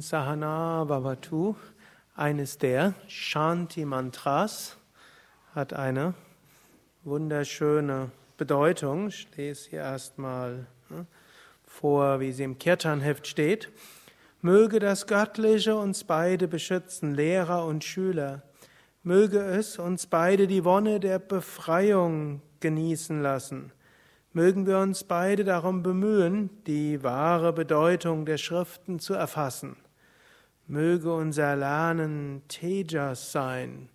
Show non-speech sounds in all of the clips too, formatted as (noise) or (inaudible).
Sahana Bhavatu, eines der Shanti-Mantras, hat eine wunderschöne Bedeutung. Ich lese hier erstmal ne, vor, wie sie im Kirtanheft steht. Möge das Göttliche uns beide beschützen, Lehrer und Schüler. Möge es uns beide die Wonne der Befreiung genießen lassen. Mögen wir uns beide darum bemühen, die wahre Bedeutung der Schriften zu erfassen. Möge unser Lernen Tejas sein,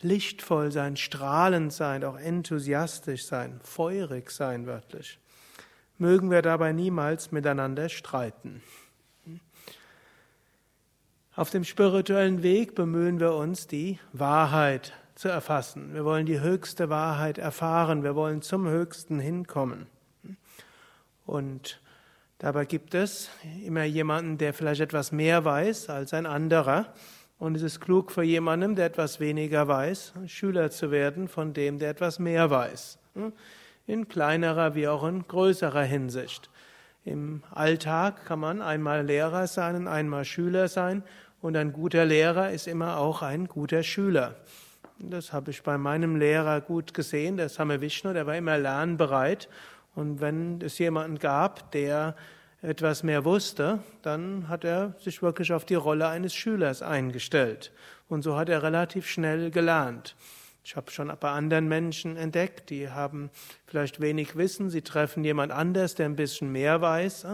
lichtvoll sein, strahlend sein, auch enthusiastisch sein, feurig sein wörtlich. Mögen wir dabei niemals miteinander streiten. Auf dem spirituellen Weg bemühen wir uns, die Wahrheit zu erfassen. Wir wollen die höchste Wahrheit erfahren. Wir wollen zum Höchsten hinkommen. Und dabei gibt es immer jemanden, der vielleicht etwas mehr weiß als ein anderer. Und es ist klug für jemanden, der etwas weniger weiß, Schüler zu werden von dem, der etwas mehr weiß. In kleinerer wie auch in größerer Hinsicht. Im Alltag kann man einmal Lehrer sein und einmal Schüler sein. Und ein guter Lehrer ist immer auch ein guter Schüler. Das habe ich bei meinem Lehrer gut gesehen, der Same Vishnu, der war immer lernbereit. Und wenn es jemanden gab, der etwas mehr wusste, dann hat er sich wirklich auf die Rolle eines Schülers eingestellt. Und so hat er relativ schnell gelernt. Ich habe schon bei anderen Menschen entdeckt, die haben vielleicht wenig Wissen, sie treffen jemand anders, der ein bisschen mehr weiß,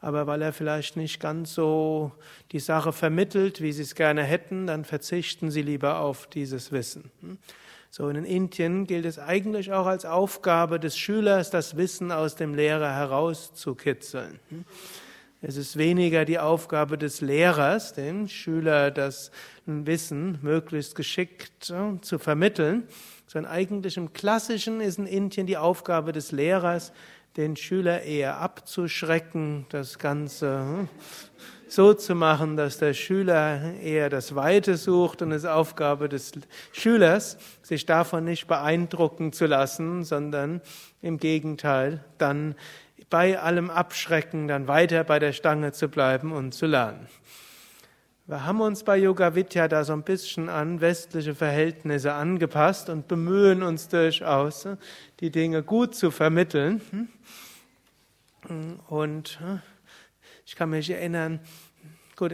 aber weil er vielleicht nicht ganz so die Sache vermittelt, wie sie es gerne hätten, dann verzichten sie lieber auf dieses Wissen. So in Indien gilt es eigentlich auch als Aufgabe des Schülers, das Wissen aus dem Lehrer herauszukitzeln. Es ist weniger die Aufgabe des Lehrers, dem Schüler das Wissen möglichst geschickt zu vermitteln, sondern eigentlich im Klassischen ist in Indien die Aufgabe des Lehrers, den Schüler eher abzuschrecken, das Ganze hm, so zu machen, dass der Schüler eher das Weite sucht und es Aufgabe des Schülers, sich davon nicht beeindrucken zu lassen, sondern im Gegenteil dann bei allem Abschrecken dann weiter bei der Stange zu bleiben und zu lernen. Wir haben uns bei Yoga Vidya da so ein bisschen an westliche Verhältnisse angepasst und bemühen uns durchaus, die Dinge gut zu vermitteln. Und ich kann mich erinnern, gut,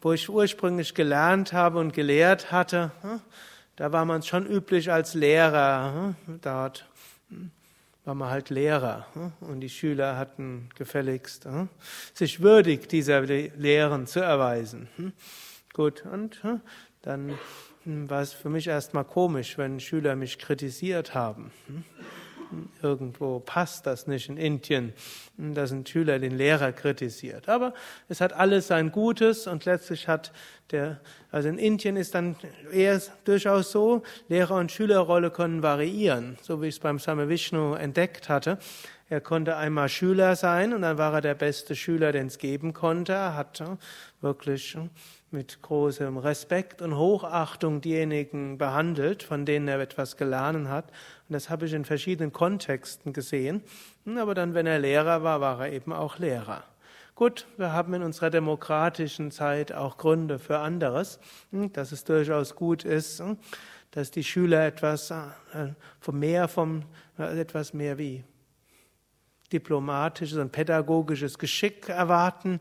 wo ich ursprünglich gelernt habe und gelehrt hatte, da war man schon üblich als Lehrer dort war man halt Lehrer hm? und die Schüler hatten gefälligst hm? sich würdig dieser Lehren zu erweisen. Hm? Gut, und dann war es für mich erstmal komisch, wenn Schüler mich kritisiert haben. Irgendwo passt das nicht in Indien, dass ein Schüler den Lehrer kritisiert. Aber es hat alles sein Gutes und letztlich hat der, also in Indien ist dann eher durchaus so, Lehrer- und Schülerrolle können variieren, so wie ich es beim Same Vishnu entdeckt hatte. Er konnte einmal Schüler sein und dann war er der beste Schüler, den es geben konnte. Er hat wirklich mit großem Respekt und Hochachtung diejenigen behandelt, von denen er etwas gelernt hat. Und das habe ich in verschiedenen Kontexten gesehen. Aber dann, wenn er Lehrer war, war er eben auch Lehrer. Gut, wir haben in unserer demokratischen Zeit auch Gründe für anderes, dass es durchaus gut ist, dass die Schüler etwas äh, mehr vom, äh, etwas mehr wie diplomatisches und pädagogisches Geschick erwarten,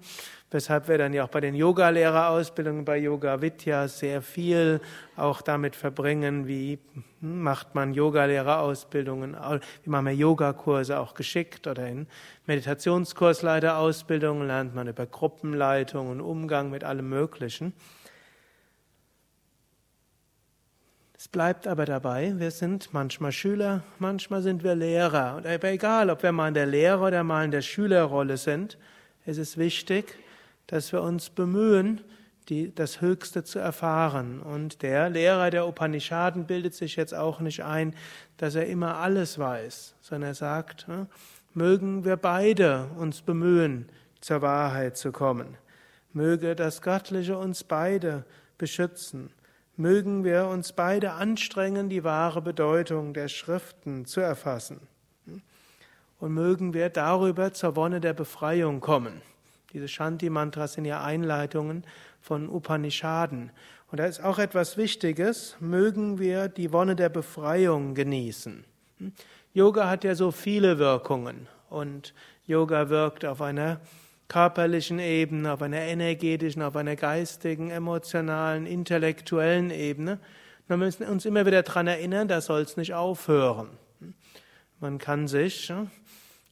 weshalb wir dann ja auch bei den Yogalehrerausbildungen bei Yoga Vidya sehr viel auch damit verbringen, wie macht man Yogalehrerausbildungen, wie machen wir Yogakurse auch geschickt oder in Meditationskursleiterausbildungen lernt man über Gruppenleitung und Umgang mit allem Möglichen. Es bleibt aber dabei, wir sind manchmal Schüler, manchmal sind wir Lehrer. Und aber egal, ob wir mal in der Lehrer- oder mal in der Schülerrolle sind, es ist wichtig, dass wir uns bemühen, die, das Höchste zu erfahren. Und der Lehrer der Upanishaden bildet sich jetzt auch nicht ein, dass er immer alles weiß, sondern er sagt, ne, mögen wir beide uns bemühen, zur Wahrheit zu kommen. Möge das Göttliche uns beide beschützen. Mögen wir uns beide anstrengen, die wahre Bedeutung der Schriften zu erfassen. Und mögen wir darüber zur Wonne der Befreiung kommen. Diese Shanti-Mantras sind ja Einleitungen von Upanishaden. Und da ist auch etwas Wichtiges, mögen wir die Wonne der Befreiung genießen. Yoga hat ja so viele Wirkungen und Yoga wirkt auf einer körperlichen Ebene, auf einer energetischen, auf einer geistigen, emotionalen, intellektuellen Ebene. Wir müssen uns immer wieder daran erinnern, da soll es nicht aufhören. Man kann sich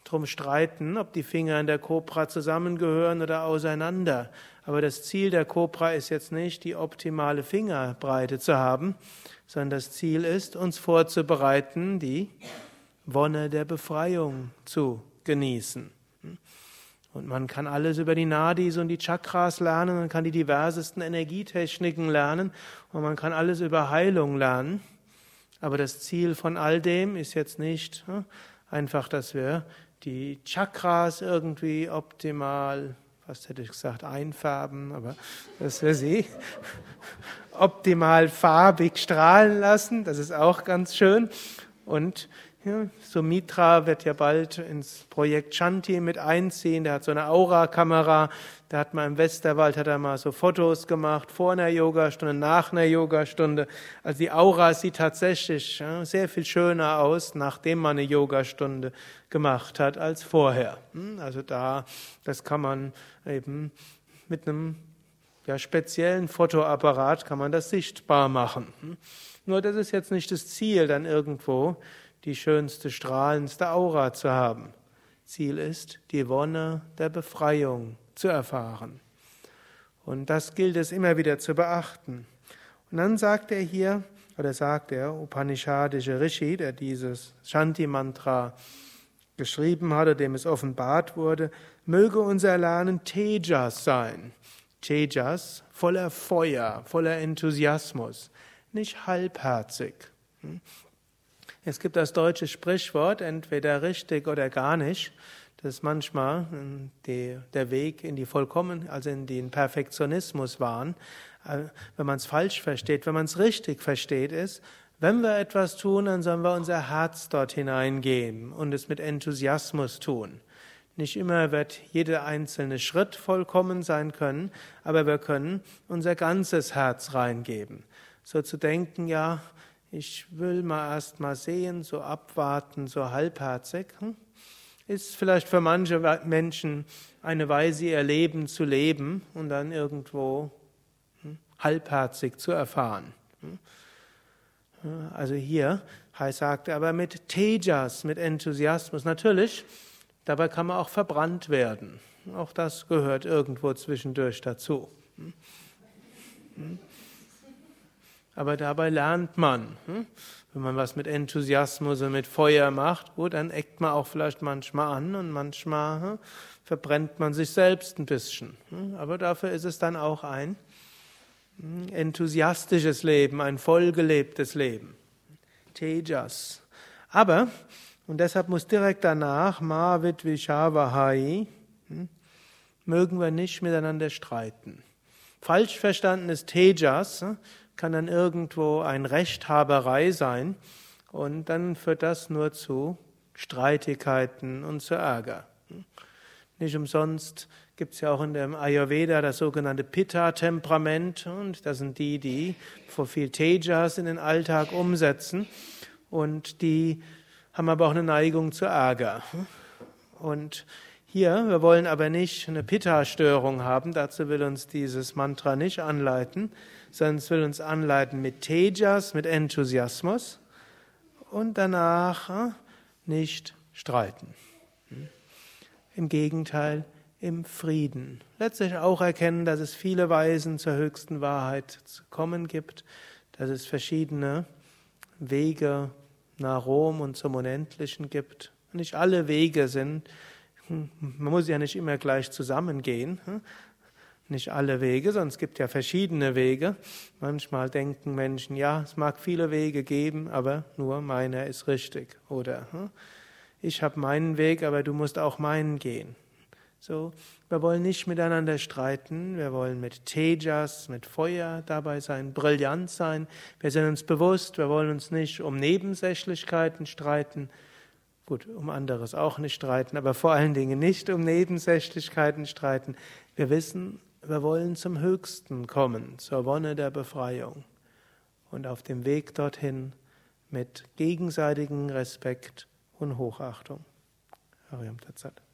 darum streiten, ob die Finger in der Kobra zusammengehören oder auseinander. Aber das Ziel der Kobra ist jetzt nicht, die optimale Fingerbreite zu haben, sondern das Ziel ist, uns vorzubereiten, die Wonne der Befreiung zu genießen. Und man kann alles über die Nadis und die Chakras lernen, man kann die diversesten Energietechniken lernen und man kann alles über Heilung lernen. Aber das Ziel von all dem ist jetzt nicht hm, einfach, dass wir die Chakras irgendwie optimal, was hätte ich gesagt, einfärben, aber dass wir sie (laughs) optimal farbig strahlen lassen, das ist auch ganz schön. Und ja, Sumitra wird ja bald ins Projekt Shanti mit einziehen. Der hat so eine Aura-Kamera. Da hat man im Westerwald hat er mal so Fotos gemacht vor einer Yogastunde, nach einer Yogastunde. Also die Aura sieht tatsächlich ja, sehr viel schöner aus, nachdem man eine Yogastunde gemacht hat, als vorher. Hm, also da, das kann man eben mit einem ja, speziellen Fotoapparat kann man das sichtbar machen. Hm. Nur das ist jetzt nicht das Ziel, dann irgendwo die schönste, strahlendste Aura zu haben. Ziel ist, die Wonne der Befreiung zu erfahren. Und das gilt es immer wieder zu beachten. Und dann sagt er hier, oder sagt der Upanishadische Rishi, der dieses Shanti-Mantra geschrieben hatte, dem es offenbart wurde, möge unser Lernen Tejas sein. Tejas, voller Feuer, voller Enthusiasmus, nicht halbherzig. Es gibt das deutsche Sprichwort, entweder richtig oder gar nicht. Das manchmal hm, die, der Weg in die Vollkommen, also in den Perfektionismus waren. Äh, wenn man es falsch versteht, wenn man es richtig versteht, ist, wenn wir etwas tun, dann sollen wir unser Herz dort hineingehen und es mit Enthusiasmus tun. Nicht immer wird jeder einzelne Schritt vollkommen sein können, aber wir können unser ganzes Herz reingeben. So zu denken, ja, ich will mal erst mal sehen, so abwarten, so halbherzig, hm? ist vielleicht für manche Menschen eine Weise, ihr Leben zu leben und dann irgendwo hm, halbherzig zu erfahren. Hm? Also hier sagt er aber mit Tejas, mit Enthusiasmus. Natürlich, dabei kann man auch verbrannt werden. Auch das gehört irgendwo zwischendurch dazu. Aber dabei lernt man. Hm? Wenn man was mit Enthusiasmus und mit Feuer macht, gut, dann eckt man auch vielleicht manchmal an und manchmal hm, verbrennt man sich selbst ein bisschen. Hm? Aber dafür ist es dann auch ein enthusiastisches Leben, ein vollgelebtes Leben. Tejas. Aber, und deshalb muss direkt danach, Mavid Vishavahai, mögen wir nicht miteinander streiten. Falsch verstandenes Tejas kann dann irgendwo ein Rechthaberei sein und dann führt das nur zu Streitigkeiten und zu Ärger. Nicht umsonst gibt es ja auch in dem Ayurveda das sogenannte Pitta-Temperament und das sind die, die vor viel Tejas in den Alltag umsetzen und die haben aber auch eine Neigung zu Ärger. Und hier, wir wollen aber nicht eine Pitta-Störung haben, dazu will uns dieses Mantra nicht anleiten, sondern es will uns anleiten mit Tejas, mit Enthusiasmus und danach hm, nicht streiten. Hm. Im Gegenteil, im Frieden. Letztlich auch erkennen, dass es viele Weisen zur höchsten Wahrheit zu kommen gibt, dass es verschiedene Wege nach Rom und zum Unendlichen gibt. Nicht alle Wege sind, man muss ja nicht immer gleich zusammengehen, nicht alle Wege, es gibt ja verschiedene Wege. Manchmal denken Menschen, ja, es mag viele Wege geben, aber nur meiner ist richtig. Oder hm, ich habe meinen Weg, aber du musst auch meinen gehen. So, wir wollen nicht miteinander streiten, wir wollen mit Tejas, mit Feuer dabei sein, brillant sein. Wir sind uns bewusst, wir wollen uns nicht um Nebensächlichkeiten streiten. Gut, um anderes auch nicht streiten, aber vor allen Dingen nicht um Nebensächlichkeiten streiten. Wir wissen, wir wollen zum Höchsten kommen, zur Wonne der Befreiung. Und auf dem Weg dorthin mit gegenseitigem Respekt und Hochachtung. Hariam Tatsat.